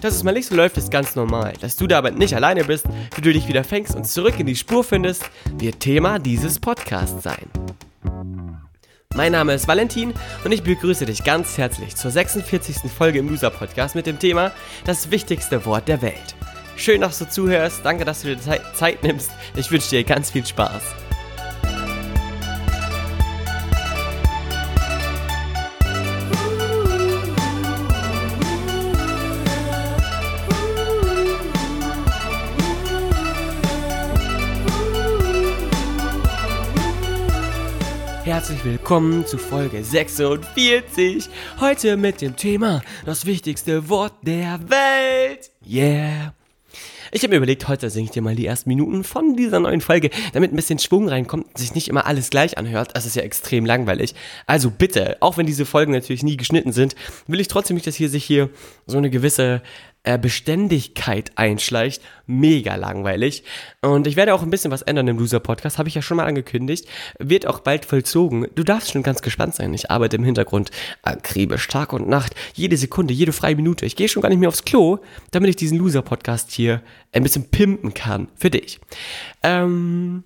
Dass es mal nicht so läuft, ist ganz normal. Dass du dabei nicht alleine bist, wie du dich wieder fängst und zurück in die Spur findest, wird Thema dieses Podcasts sein. Mein Name ist Valentin und ich begrüße dich ganz herzlich zur 46. Folge im Loser Podcast mit dem Thema Das wichtigste Wort der Welt. Schön, dass du zuhörst, danke, dass du dir Zeit nimmst. Ich wünsche dir ganz viel Spaß. Willkommen zu Folge 46. Heute mit dem Thema das wichtigste Wort der Welt. Yeah. Ich habe mir überlegt, heute singe ich dir mal die ersten Minuten von dieser neuen Folge, damit ein bisschen Schwung reinkommt und sich nicht immer alles gleich anhört. Das ist ja extrem langweilig. Also bitte, auch wenn diese Folgen natürlich nie geschnitten sind, will ich trotzdem nicht, dass hier sich hier so eine gewisse äh, Beständigkeit einschleicht. Mega langweilig. Und ich werde auch ein bisschen was ändern im Loser-Podcast, habe ich ja schon mal angekündigt. Wird auch bald vollzogen. Du darfst schon ganz gespannt sein. Ich arbeite im Hintergrund akribisch Tag und Nacht. Jede Sekunde, jede freie Minute. Ich gehe schon gar nicht mehr aufs Klo, damit ich diesen Loser-Podcast hier ein bisschen pimpen kann. Für dich. Ähm.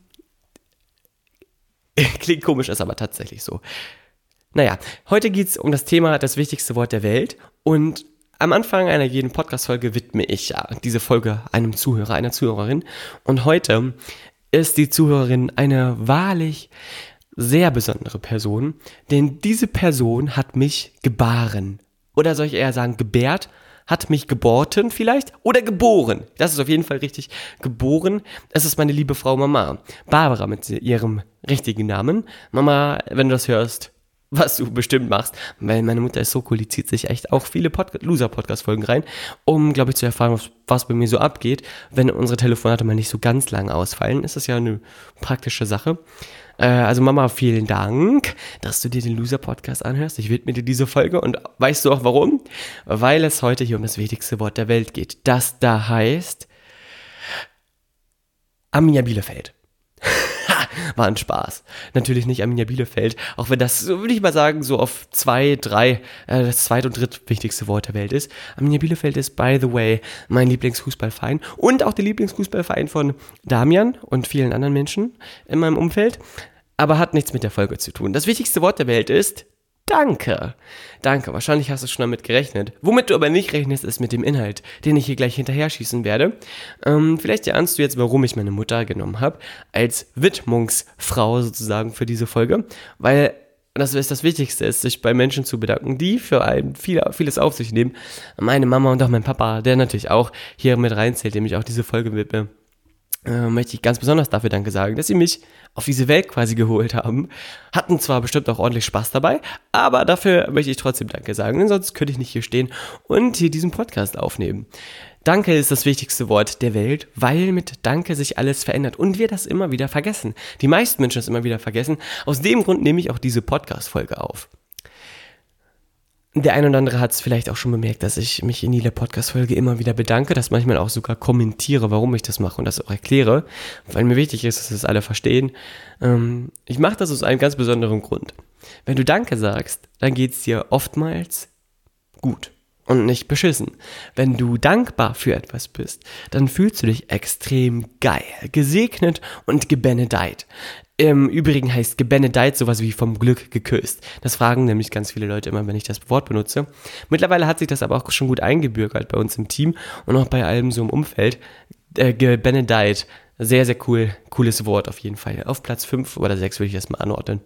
Klingt komisch, ist aber tatsächlich so. Naja, heute geht es um das Thema das wichtigste Wort der Welt und am Anfang einer jeden Podcast-Folge widme ich ja diese Folge einem Zuhörer, einer Zuhörerin. Und heute ist die Zuhörerin eine wahrlich sehr besondere Person, denn diese Person hat mich gebaren. Oder soll ich eher sagen, gebärt, hat mich geborten vielleicht oder geboren. Das ist auf jeden Fall richtig. Geboren. Es ist meine liebe Frau Mama. Barbara mit ihrem richtigen Namen. Mama, wenn du das hörst, was du bestimmt machst, weil meine Mutter ist so cool, die zieht sich echt auch viele Pod Loser-Podcast-Folgen rein, um, glaube ich, zu erfahren, was, was, bei mir so abgeht. Wenn unsere Telefonate mal nicht so ganz lang ausfallen, ist das ja eine praktische Sache. Äh, also Mama, vielen Dank, dass du dir den Loser-Podcast anhörst. Ich widme dir diese Folge und weißt du auch warum? Weil es heute hier um das wichtigste Wort der Welt geht. Das da heißt Arminia Bielefeld war ein Spaß. Natürlich nicht Arminia Bielefeld, auch wenn das, würde ich mal sagen, so auf zwei, drei, äh, das zweit- und drittwichtigste Wort der Welt ist. Arminia Bielefeld ist, by the way, mein Lieblingsfußballverein und auch der Lieblingsfußballverein von Damian und vielen anderen Menschen in meinem Umfeld, aber hat nichts mit der Folge zu tun. Das wichtigste Wort der Welt ist Danke. Danke. Wahrscheinlich hast du schon damit gerechnet. Womit du aber nicht rechnest, ist mit dem Inhalt, den ich hier gleich hinterher schießen werde. Ähm, vielleicht erahnst du jetzt, warum ich meine Mutter genommen habe, als Widmungsfrau sozusagen für diese Folge. Weil das ist das Wichtigste, ist, sich bei Menschen zu bedanken, die für einen viel, vieles auf sich nehmen. Meine Mama und auch mein Papa, der natürlich auch hier mit reinzählt, dem ich auch diese Folge widme äh, möchte ich ganz besonders dafür Danke sagen, dass sie mich auf diese Welt quasi geholt haben. Hatten zwar bestimmt auch ordentlich Spaß dabei, aber dafür möchte ich trotzdem Danke sagen, denn sonst könnte ich nicht hier stehen und hier diesen Podcast aufnehmen. Danke ist das wichtigste Wort der Welt, weil mit Danke sich alles verändert und wir das immer wieder vergessen. Die meisten Menschen das immer wieder vergessen. Aus dem Grund nehme ich auch diese Podcast-Folge auf. Der ein oder andere hat es vielleicht auch schon bemerkt, dass ich mich in jeder Podcast-Folge immer wieder bedanke, dass manchmal auch sogar kommentiere, warum ich das mache und das auch erkläre, weil mir wichtig ist, dass das alle verstehen. Ähm, ich mache das aus einem ganz besonderen Grund. Wenn du Danke sagst, dann geht es dir oftmals gut und nicht beschissen. Wenn du dankbar für etwas bist, dann fühlst du dich extrem geil, gesegnet und gebenedeit. Im Übrigen heißt gebenedeit sowas wie vom Glück geküsst. Das fragen nämlich ganz viele Leute immer, wenn ich das Wort benutze. Mittlerweile hat sich das aber auch schon gut eingebürgert bei uns im Team und auch bei allem so im Umfeld. Äh, gebenedeit, sehr, sehr cool, cooles Wort auf jeden Fall. Auf Platz 5 oder 6 würde ich das mal anordnen.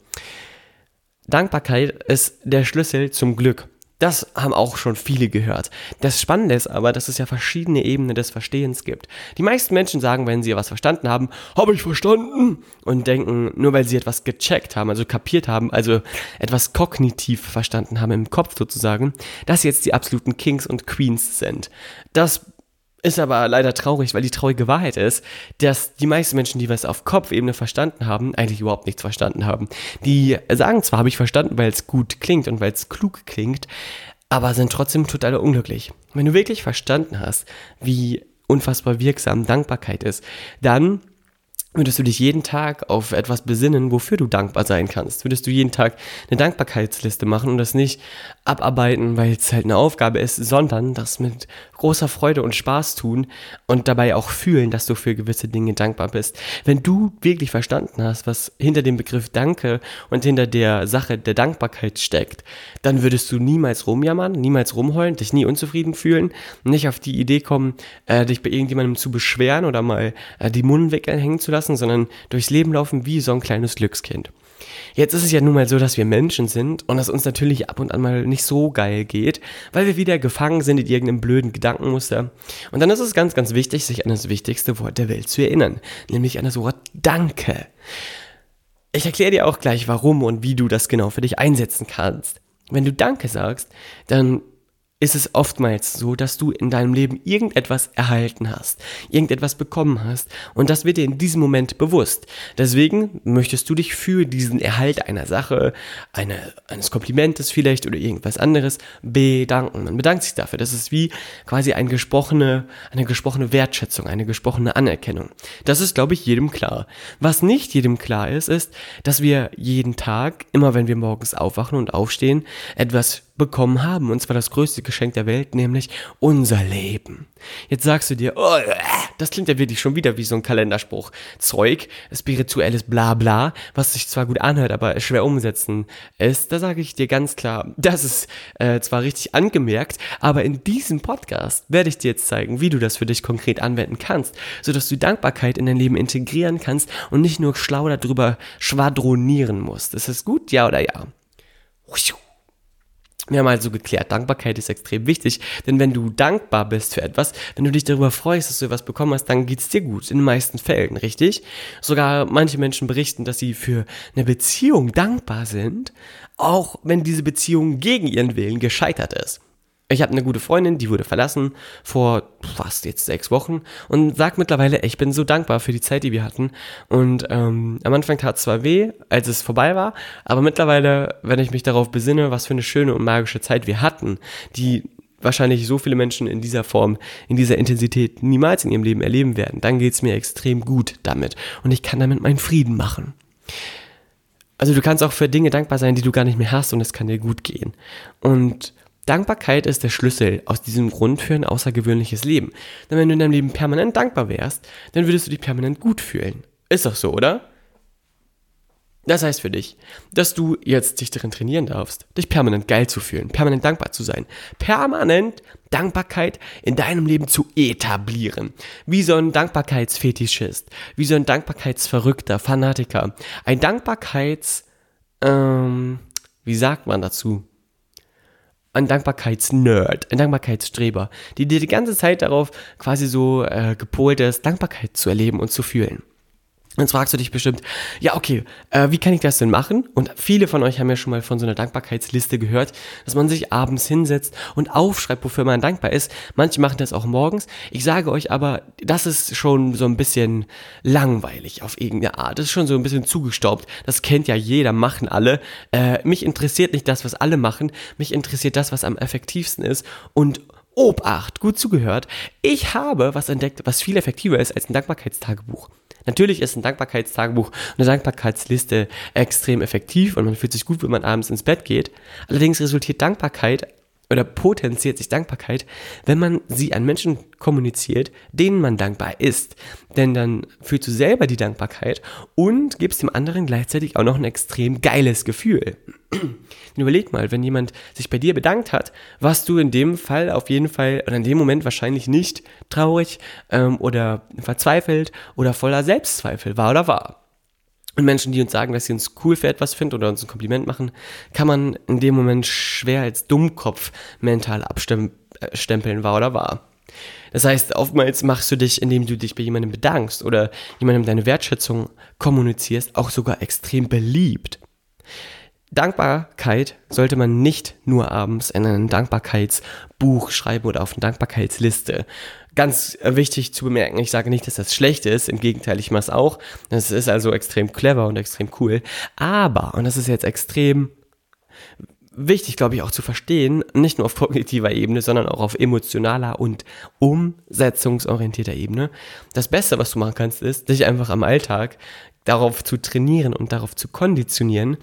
Dankbarkeit ist der Schlüssel zum Glück. Das haben auch schon viele gehört. Das Spannende ist aber, dass es ja verschiedene Ebenen des Verstehens gibt. Die meisten Menschen sagen, wenn sie was verstanden haben, habe ich verstanden und denken, nur weil sie etwas gecheckt haben, also kapiert haben, also etwas kognitiv verstanden haben im Kopf sozusagen, dass sie jetzt die absoluten Kings und Queens sind. Das Ist aber leider traurig, weil die traurige Wahrheit ist, dass die meisten Menschen, die was auf Kopfebene verstanden haben, eigentlich überhaupt nichts verstanden haben. Die sagen zwar, habe ich verstanden, weil es gut klingt und weil es klug klingt, aber sind trotzdem total unglücklich. Wenn du wirklich verstanden hast, wie unfassbar wirksam Dankbarkeit ist, dann Würdest du dich jeden Tag auf etwas besinnen, wofür du dankbar sein kannst? Würdest du jeden Tag eine Dankbarkeitsliste machen und das nicht abarbeiten, weil es halt eine Aufgabe ist, sondern das mit großer Freude und Spaß tun und dabei auch fühlen, dass du für gewisse Dinge dankbar bist. Wenn du wirklich verstanden hast, was hinter dem Begriff Danke und hinter der Sache der Dankbarkeit steckt, dann würdest du niemals rumjammern, niemals rumheulen, dich nie unzufrieden fühlen, nicht auf die Idee kommen, äh, dich bei irgendjemandem zu beschweren oder mal äh, die Mundwinkel hängen zu lassen, sondern durchs Leben laufen wie so ein kleines Glückskind. Jetzt ist es ja nun mal so, dass wir Menschen sind und dass uns natürlich ab und an mal nicht so geil geht, weil wir wieder gefangen sind in irgendeinem blöden Gedankenmuster. Und dann ist es ganz, ganz wichtig, sich an das wichtigste Wort der Welt zu erinnern, nämlich an das Wort Danke. Ich erkläre dir auch gleich, warum und wie du das genau für dich einsetzen kannst. Wenn du Danke sagst, dann ist es oftmals so, dass du in deinem Leben irgendetwas erhalten hast, irgendetwas bekommen hast und das wird dir in diesem Moment bewusst. Deswegen möchtest du dich für diesen Erhalt einer Sache, eine, eines Komplimentes vielleicht oder irgendwas anderes bedanken. Man bedankt sich dafür. Das ist wie quasi eine gesprochene, eine gesprochene Wertschätzung, eine gesprochene Anerkennung. Das ist, glaube ich, jedem klar. Was nicht jedem klar ist, ist, dass wir jeden Tag, immer wenn wir morgens aufwachen und aufstehen, etwas bekommen haben, und zwar das größte Geschenk der Welt, nämlich unser Leben. Jetzt sagst du dir, oh, das klingt ja wirklich schon wieder wie so ein Kalenderspruch. Zeug, spirituelles Blabla, was sich zwar gut anhört, aber schwer umsetzen ist. Da sage ich dir ganz klar, das ist äh, zwar richtig angemerkt, aber in diesem Podcast werde ich dir jetzt zeigen, wie du das für dich konkret anwenden kannst, sodass du Dankbarkeit in dein Leben integrieren kannst und nicht nur schlau darüber schwadronieren musst. Ist das gut? Ja oder ja? Wir haben also geklärt, Dankbarkeit ist extrem wichtig, denn wenn du dankbar bist für etwas, wenn du dich darüber freust, dass du etwas bekommen hast, dann geht's dir gut, in den meisten Fällen, richtig? Sogar manche Menschen berichten, dass sie für eine Beziehung dankbar sind, auch wenn diese Beziehung gegen ihren Willen gescheitert ist. Ich habe eine gute Freundin, die wurde verlassen vor fast jetzt sechs Wochen und sagt mittlerweile, ich bin so dankbar für die Zeit, die wir hatten. Und ähm, am Anfang tat es zwar weh, als es vorbei war, aber mittlerweile, wenn ich mich darauf besinne, was für eine schöne und magische Zeit wir hatten, die wahrscheinlich so viele Menschen in dieser Form, in dieser Intensität niemals in ihrem Leben erleben werden, dann geht's mir extrem gut damit und ich kann damit meinen Frieden machen. Also du kannst auch für Dinge dankbar sein, die du gar nicht mehr hast und es kann dir gut gehen. Und Dankbarkeit ist der Schlüssel aus diesem Grund für ein außergewöhnliches Leben. Denn wenn du in deinem Leben permanent dankbar wärst, dann würdest du dich permanent gut fühlen. Ist doch so, oder? Das heißt für dich, dass du jetzt dich darin trainieren darfst, dich permanent geil zu fühlen, permanent dankbar zu sein, permanent Dankbarkeit in deinem Leben zu etablieren. Wie so ein Dankbarkeitsfetischist, wie so ein Dankbarkeitsverrückter, Fanatiker, ein Dankbarkeits, ähm, wie sagt man dazu? Ein Dankbarkeitsnerd, ein Dankbarkeitsstreber, die dir die ganze Zeit darauf quasi so äh, gepolt ist, Dankbarkeit zu erleben und zu fühlen. Jetzt fragst du dich bestimmt, ja, okay, äh, wie kann ich das denn machen? Und viele von euch haben ja schon mal von so einer Dankbarkeitsliste gehört, dass man sich abends hinsetzt und aufschreibt, wofür man dankbar ist. Manche machen das auch morgens. Ich sage euch aber, das ist schon so ein bisschen langweilig auf irgendeine Art. Das ist schon so ein bisschen zugestaubt. Das kennt ja jeder, machen alle. Äh, mich interessiert nicht das, was alle machen. Mich interessiert das, was am effektivsten ist. Und Obacht, gut zugehört. Ich habe was entdeckt, was viel effektiver ist als ein Dankbarkeitstagebuch. Natürlich ist ein Dankbarkeitstagebuch, eine Dankbarkeitsliste extrem effektiv und man fühlt sich gut, wenn man abends ins Bett geht. Allerdings resultiert Dankbarkeit oder potenziert sich Dankbarkeit, wenn man sie an Menschen kommuniziert, denen man dankbar ist. Denn dann fühlst du selber die Dankbarkeit und gibst dem anderen gleichzeitig auch noch ein extrem geiles Gefühl. überleg mal, wenn jemand sich bei dir bedankt hat, warst du in dem Fall auf jeden Fall oder in dem Moment wahrscheinlich nicht traurig ähm, oder verzweifelt oder voller Selbstzweifel, war oder war. Und Menschen, die uns sagen, dass sie uns cool für etwas finden oder uns ein Kompliment machen, kann man in dem Moment schwer als Dummkopf mental abstempeln, war oder war. Das heißt, oftmals machst du dich, indem du dich bei jemandem bedankst oder jemandem deine Wertschätzung kommunizierst, auch sogar extrem beliebt. Dankbarkeit sollte man nicht nur abends in ein Dankbarkeitsbuch schreiben oder auf eine Dankbarkeitsliste. Ganz wichtig zu bemerken, ich sage nicht, dass das schlecht ist, im Gegenteil, ich mache es auch. Das ist also extrem clever und extrem cool. Aber, und das ist jetzt extrem wichtig, glaube ich, auch zu verstehen, nicht nur auf kognitiver Ebene, sondern auch auf emotionaler und umsetzungsorientierter Ebene. Das Beste, was du machen kannst, ist, dich einfach am Alltag darauf zu trainieren und darauf zu konditionieren,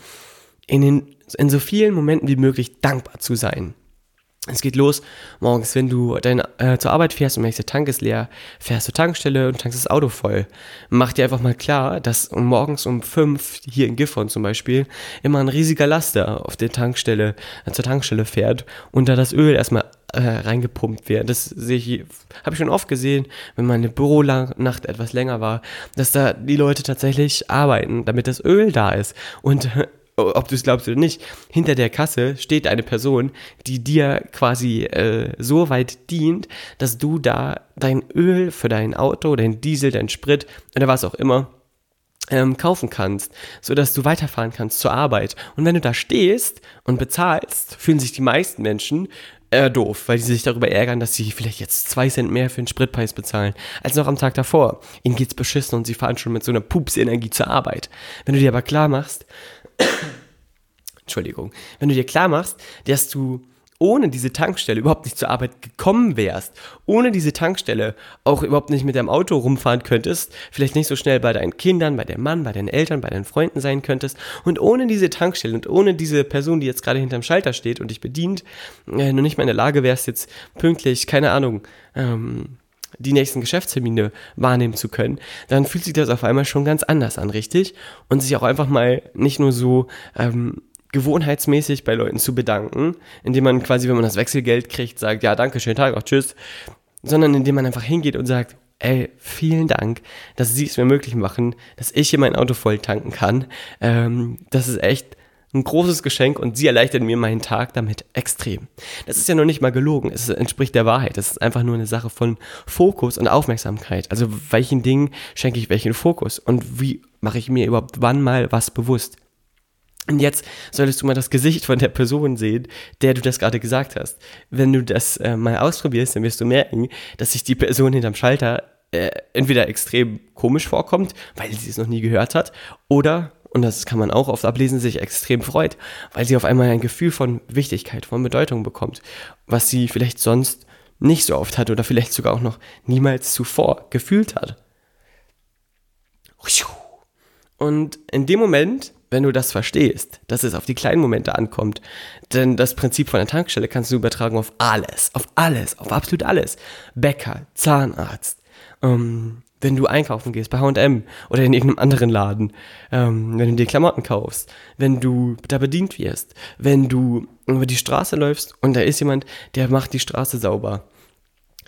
in, den, in so vielen Momenten wie möglich dankbar zu sein. Es geht los morgens, wenn du deine, äh, zur Arbeit fährst und merkst, der Tank ist leer, fährst zur Tankstelle und tankst das Auto voll. Mach dir einfach mal klar, dass morgens um fünf hier in Gifhorn zum Beispiel immer ein riesiger Laster auf der Tankstelle, äh, zur Tankstelle fährt und da das Öl erstmal äh, reingepumpt wird. Das sehe ich, habe ich schon oft gesehen, wenn meine Büronacht etwas länger war, dass da die Leute tatsächlich arbeiten, damit das Öl da ist. Und ob du es glaubst oder nicht, hinter der Kasse steht eine Person, die dir quasi äh, so weit dient, dass du da dein Öl für dein Auto, dein Diesel, dein Sprit oder was auch immer ähm, kaufen kannst, so dass du weiterfahren kannst zur Arbeit. Und wenn du da stehst und bezahlst, fühlen sich die meisten Menschen äh, doof, weil sie sich darüber ärgern, dass sie vielleicht jetzt zwei Cent mehr für den Spritpreis bezahlen, als noch am Tag davor. Ihnen geht's beschissen und sie fahren schon mit so einer Pupsenergie zur Arbeit. Wenn du dir aber klar machst, Entschuldigung, wenn du dir klar machst, dass du ohne diese Tankstelle überhaupt nicht zur Arbeit gekommen wärst, ohne diese Tankstelle auch überhaupt nicht mit deinem Auto rumfahren könntest, vielleicht nicht so schnell bei deinen Kindern, bei deinem Mann, bei deinen Eltern, bei deinen Freunden sein könntest und ohne diese Tankstelle und ohne diese Person, die jetzt gerade hinterm Schalter steht und dich bedient, äh, nur nicht mal in der Lage wärst, jetzt pünktlich, keine Ahnung, ähm, die nächsten Geschäftstermine wahrnehmen zu können, dann fühlt sich das auf einmal schon ganz anders an, richtig? Und sich auch einfach mal nicht nur so ähm, gewohnheitsmäßig bei Leuten zu bedanken, indem man quasi, wenn man das Wechselgeld kriegt, sagt, ja, danke, schönen Tag, auch tschüss, sondern indem man einfach hingeht und sagt, ey, vielen Dank, dass Sie es mir möglich machen, dass ich hier mein Auto voll tanken kann. Ähm, das ist echt ein großes Geschenk und Sie erleichtern mir meinen Tag damit extrem. Das ist ja noch nicht mal gelogen, es entspricht der Wahrheit. Das ist einfach nur eine Sache von Fokus und Aufmerksamkeit. Also welchen Dingen schenke ich welchen Fokus und wie mache ich mir überhaupt wann mal was bewusst? Und jetzt solltest du mal das Gesicht von der Person sehen, der du das gerade gesagt hast. Wenn du das äh, mal ausprobierst, dann wirst du merken, dass sich die Person hinterm Schalter äh, entweder extrem komisch vorkommt, weil sie es noch nie gehört hat, oder, und das kann man auch oft ablesen, sich extrem freut, weil sie auf einmal ein Gefühl von Wichtigkeit, von Bedeutung bekommt, was sie vielleicht sonst nicht so oft hat oder vielleicht sogar auch noch niemals zuvor gefühlt hat. Und in dem Moment wenn du das verstehst, dass es auf die kleinen Momente ankommt, denn das Prinzip von der Tankstelle kannst du übertragen auf alles, auf alles, auf absolut alles. Bäcker, Zahnarzt, ähm, wenn du einkaufen gehst bei H&M oder in irgendeinem anderen Laden, ähm, wenn du dir Klamotten kaufst, wenn du da bedient wirst, wenn du über die Straße läufst und da ist jemand, der macht die Straße sauber.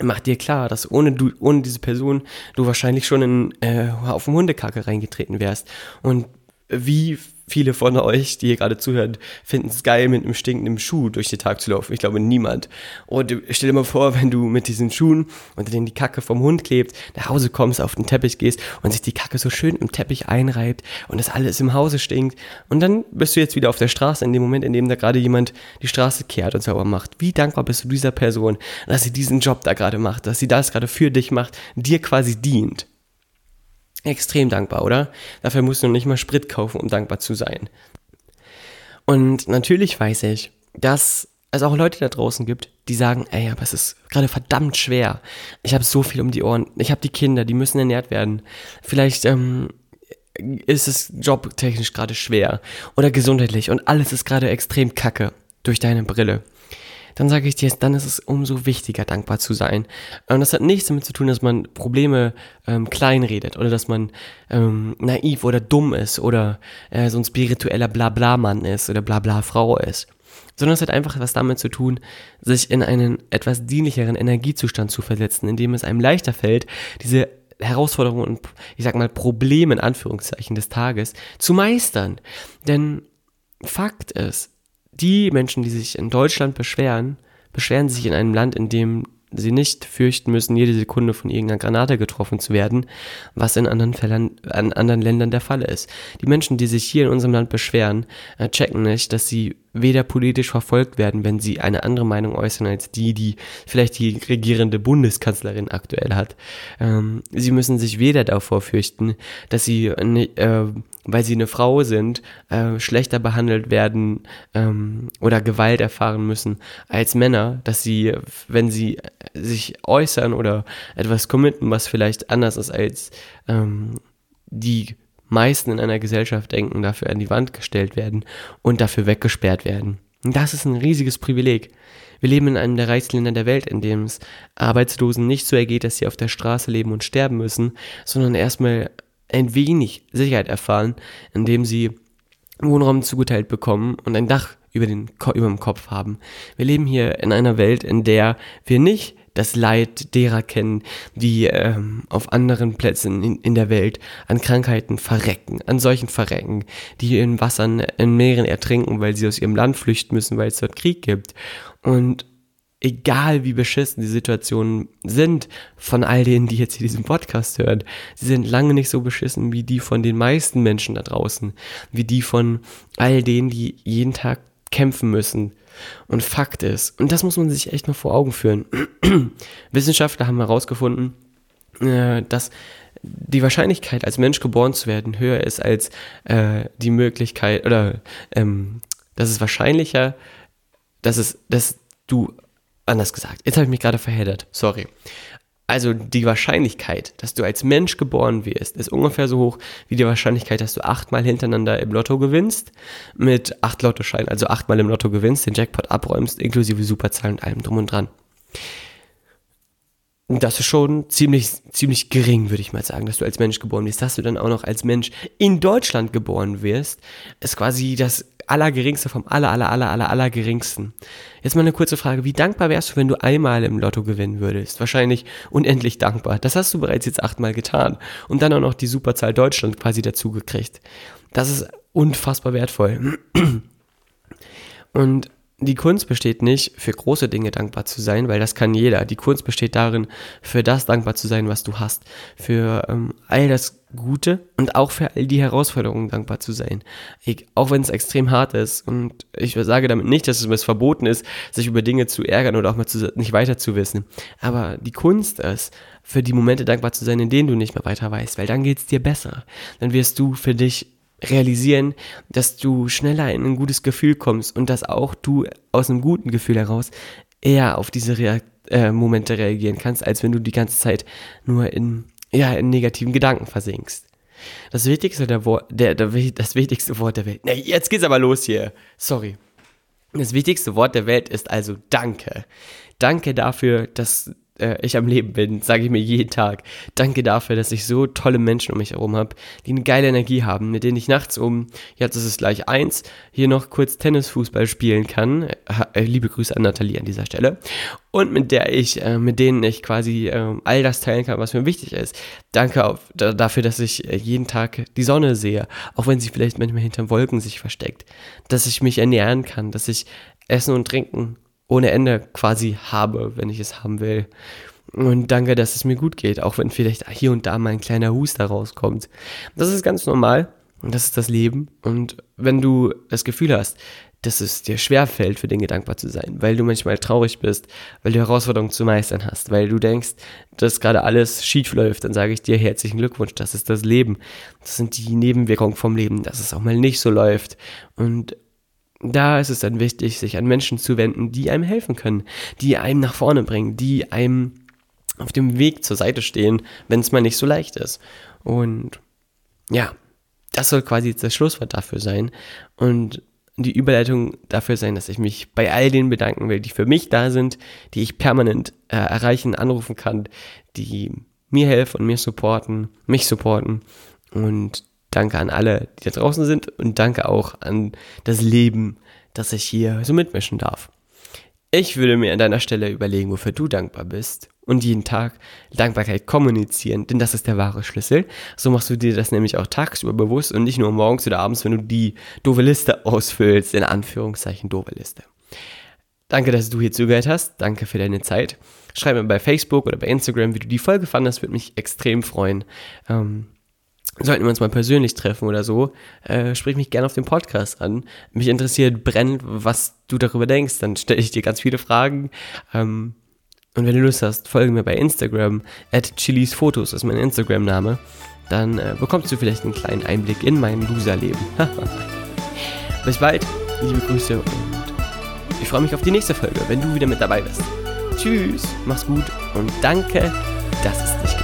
Mach dir klar, dass ohne du, ohne diese Person du wahrscheinlich schon in äh, auf dem Hundekacke reingetreten wärst. Und wie viele von euch, die hier gerade zuhören, finden es geil, mit einem stinkenden Schuh durch den Tag zu laufen. Ich glaube niemand. Und stell dir mal vor, wenn du mit diesen Schuhen, unter denen die Kacke vom Hund klebt, nach Hause kommst, auf den Teppich gehst und sich die Kacke so schön im Teppich einreibt und das alles im Hause stinkt. Und dann bist du jetzt wieder auf der Straße in dem Moment, in dem da gerade jemand die Straße kehrt und sauber macht. Wie dankbar bist du dieser Person, dass sie diesen Job da gerade macht, dass sie das gerade für dich macht, dir quasi dient. Extrem dankbar, oder? Dafür musst du nicht mal Sprit kaufen, um dankbar zu sein. Und natürlich weiß ich, dass es auch Leute da draußen gibt, die sagen, ey, aber es ist gerade verdammt schwer. Ich habe so viel um die Ohren. Ich habe die Kinder, die müssen ernährt werden. Vielleicht ähm, ist es jobtechnisch gerade schwer oder gesundheitlich und alles ist gerade extrem kacke durch deine Brille dann sage ich dir, dann ist es umso wichtiger, dankbar zu sein. Und das hat nichts damit zu tun, dass man Probleme ähm, kleinredet oder dass man ähm, naiv oder dumm ist oder äh, so ein spiritueller Blabla-Mann ist oder Blabla-Frau ist. Sondern es hat einfach was damit zu tun, sich in einen etwas dienlicheren Energiezustand zu versetzen, in dem es einem leichter fällt, diese Herausforderungen und ich sag mal Probleme in Anführungszeichen des Tages zu meistern. Denn Fakt ist, die Menschen, die sich in Deutschland beschweren, beschweren sich in einem Land, in dem sie nicht fürchten müssen, jede Sekunde von irgendeiner Granate getroffen zu werden, was in anderen Fällen, an anderen Ländern der Fall ist. Die Menschen, die sich hier in unserem Land beschweren, äh, checken nicht, dass sie weder politisch verfolgt werden, wenn sie eine andere Meinung äußern als die, die vielleicht die regierende Bundeskanzlerin aktuell hat. Ähm, sie müssen sich weder davor fürchten, dass sie, äh, weil sie eine Frau sind, äh, schlechter behandelt werden ähm, oder Gewalt erfahren müssen als Männer, dass sie, wenn sie sich äußern oder etwas committen, was vielleicht anders ist als ähm, die meisten in einer Gesellschaft denken, dafür an die Wand gestellt werden und dafür weggesperrt werden. Und das ist ein riesiges Privileg. Wir leben in einem der reichsten Länder der Welt, in dem es Arbeitslosen nicht so ergeht, dass sie auf der Straße leben und sterben müssen, sondern erstmal ein wenig Sicherheit erfahren, indem sie Wohnraum zugeteilt bekommen und ein Dach über, den, über dem Kopf haben. Wir leben hier in einer Welt, in der wir nicht das Leid derer kennen, die ähm, auf anderen Plätzen in, in der Welt an Krankheiten verrecken, an solchen verrecken, die in Wassern, in Meeren ertrinken, weil sie aus ihrem Land flüchten müssen, weil es dort Krieg gibt. Und egal wie beschissen die Situationen sind von all denen, die jetzt hier diesen Podcast hören, sie sind lange nicht so beschissen wie die von den meisten Menschen da draußen, wie die von all denen, die jeden Tag kämpfen müssen. Und Fakt ist, und das muss man sich echt mal vor Augen führen, Wissenschaftler haben herausgefunden, äh, dass die Wahrscheinlichkeit, als Mensch geboren zu werden, höher ist als äh, die Möglichkeit, oder ähm, dass es wahrscheinlicher, dass es, dass du, anders gesagt, jetzt habe ich mich gerade verheddert, sorry. Also die Wahrscheinlichkeit, dass du als Mensch geboren wirst, ist ungefähr so hoch wie die Wahrscheinlichkeit, dass du achtmal hintereinander im Lotto gewinnst, mit acht Lottoscheinen, also achtmal im Lotto gewinnst, den Jackpot abräumst, inklusive Superzahlen und allem drum und dran. Das ist schon ziemlich, ziemlich gering, würde ich mal sagen, dass du als Mensch geboren wirst. Dass du dann auch noch als Mensch in Deutschland geboren wirst, ist quasi das Allergeringste vom aller, aller, aller, aller, allergeringsten. Jetzt mal eine kurze Frage. Wie dankbar wärst du, wenn du einmal im Lotto gewinnen würdest? Wahrscheinlich unendlich dankbar. Das hast du bereits jetzt achtmal getan. Und dann auch noch die Superzahl Deutschland quasi dazu gekriegt. Das ist unfassbar wertvoll. Und die Kunst besteht nicht, für große Dinge dankbar zu sein, weil das kann jeder. Die Kunst besteht darin, für das dankbar zu sein, was du hast. Für ähm, all das Gute und auch für all die Herausforderungen dankbar zu sein. Ich, auch wenn es extrem hart ist. Und ich sage damit nicht, dass es verboten ist, sich über Dinge zu ärgern oder auch mal zu, nicht weiter zu wissen. Aber die Kunst ist, für die Momente dankbar zu sein, in denen du nicht mehr weiter weißt, weil dann geht es dir besser. Dann wirst du für dich realisieren, dass du schneller in ein gutes Gefühl kommst und dass auch du aus einem guten Gefühl heraus eher auf diese Reakt äh, Momente reagieren kannst, als wenn du die ganze Zeit nur in, ja, in negativen Gedanken versinkst. Das wichtigste, der Wort, der, der, das wichtigste Wort der Welt. Nee, jetzt geht's aber los hier. Sorry. Das wichtigste Wort der Welt ist also Danke. Danke dafür, dass äh, ich am Leben bin, sage ich mir jeden Tag. Danke dafür, dass ich so tolle Menschen um mich herum habe, die eine geile Energie haben, mit denen ich nachts um, jetzt ist es gleich eins, hier noch kurz Tennisfußball spielen kann. Äh, liebe Grüße an Nathalie an dieser Stelle. Und mit der ich, äh, mit denen ich quasi äh, all das teilen kann, was mir wichtig ist. Danke auf, da, dafür, dass ich äh, jeden Tag die Sonne sehe, auch wenn sie vielleicht manchmal hinter Wolken sich versteckt. Dass ich mich ernähren kann, dass ich Essen und Trinken ohne Ende quasi habe, wenn ich es haben will. Und danke, dass es mir gut geht, auch wenn vielleicht hier und da mal ein kleiner Huster rauskommt. Das ist ganz normal und das ist das Leben. Und wenn du das Gefühl hast, dass es dir schwerfällt, für Dinge dankbar zu sein, weil du manchmal traurig bist, weil du Herausforderungen zu meistern hast, weil du denkst, dass gerade alles schief läuft, dann sage ich dir herzlichen Glückwunsch, das ist das Leben. Das sind die Nebenwirkungen vom Leben, dass es auch mal nicht so läuft. Und da ist es dann wichtig, sich an Menschen zu wenden, die einem helfen können, die einem nach vorne bringen, die einem auf dem Weg zur Seite stehen, wenn es mal nicht so leicht ist. Und ja, das soll quasi das Schlusswort dafür sein. Und die Überleitung dafür sein, dass ich mich bei all denen bedanken will, die für mich da sind, die ich permanent äh, erreichen, anrufen kann, die mir helfen und mir supporten, mich supporten und Danke an alle, die da draußen sind und danke auch an das Leben, dass ich hier so mitmischen darf. Ich würde mir an deiner Stelle überlegen, wofür du dankbar bist und jeden Tag Dankbarkeit kommunizieren, denn das ist der wahre Schlüssel. So machst du dir das nämlich auch tagsüber bewusst und nicht nur morgens oder abends, wenn du die doofe Liste ausfüllst, in Anführungszeichen doofe Liste. Danke, dass du hier zugehört hast. Danke für deine Zeit. schreib mir bei Facebook oder bei Instagram, wie du die Folge fandest, würde mich extrem freuen. Ähm, sollten wir uns mal persönlich treffen oder so, äh, sprich mich gerne auf dem Podcast an. Mich interessiert brennend, was du darüber denkst. Dann stelle ich dir ganz viele Fragen. Ähm, und wenn du Lust hast, folge mir bei Instagram, at chilisfotos ist mein Instagram-Name. Dann äh, bekommst du vielleicht einen kleinen Einblick in mein Loser-Leben. Bis bald, liebe Grüße und ich freue mich auf die nächste Folge, wenn du wieder mit dabei bist. Tschüss, mach's gut und danke, dass es dich gibt.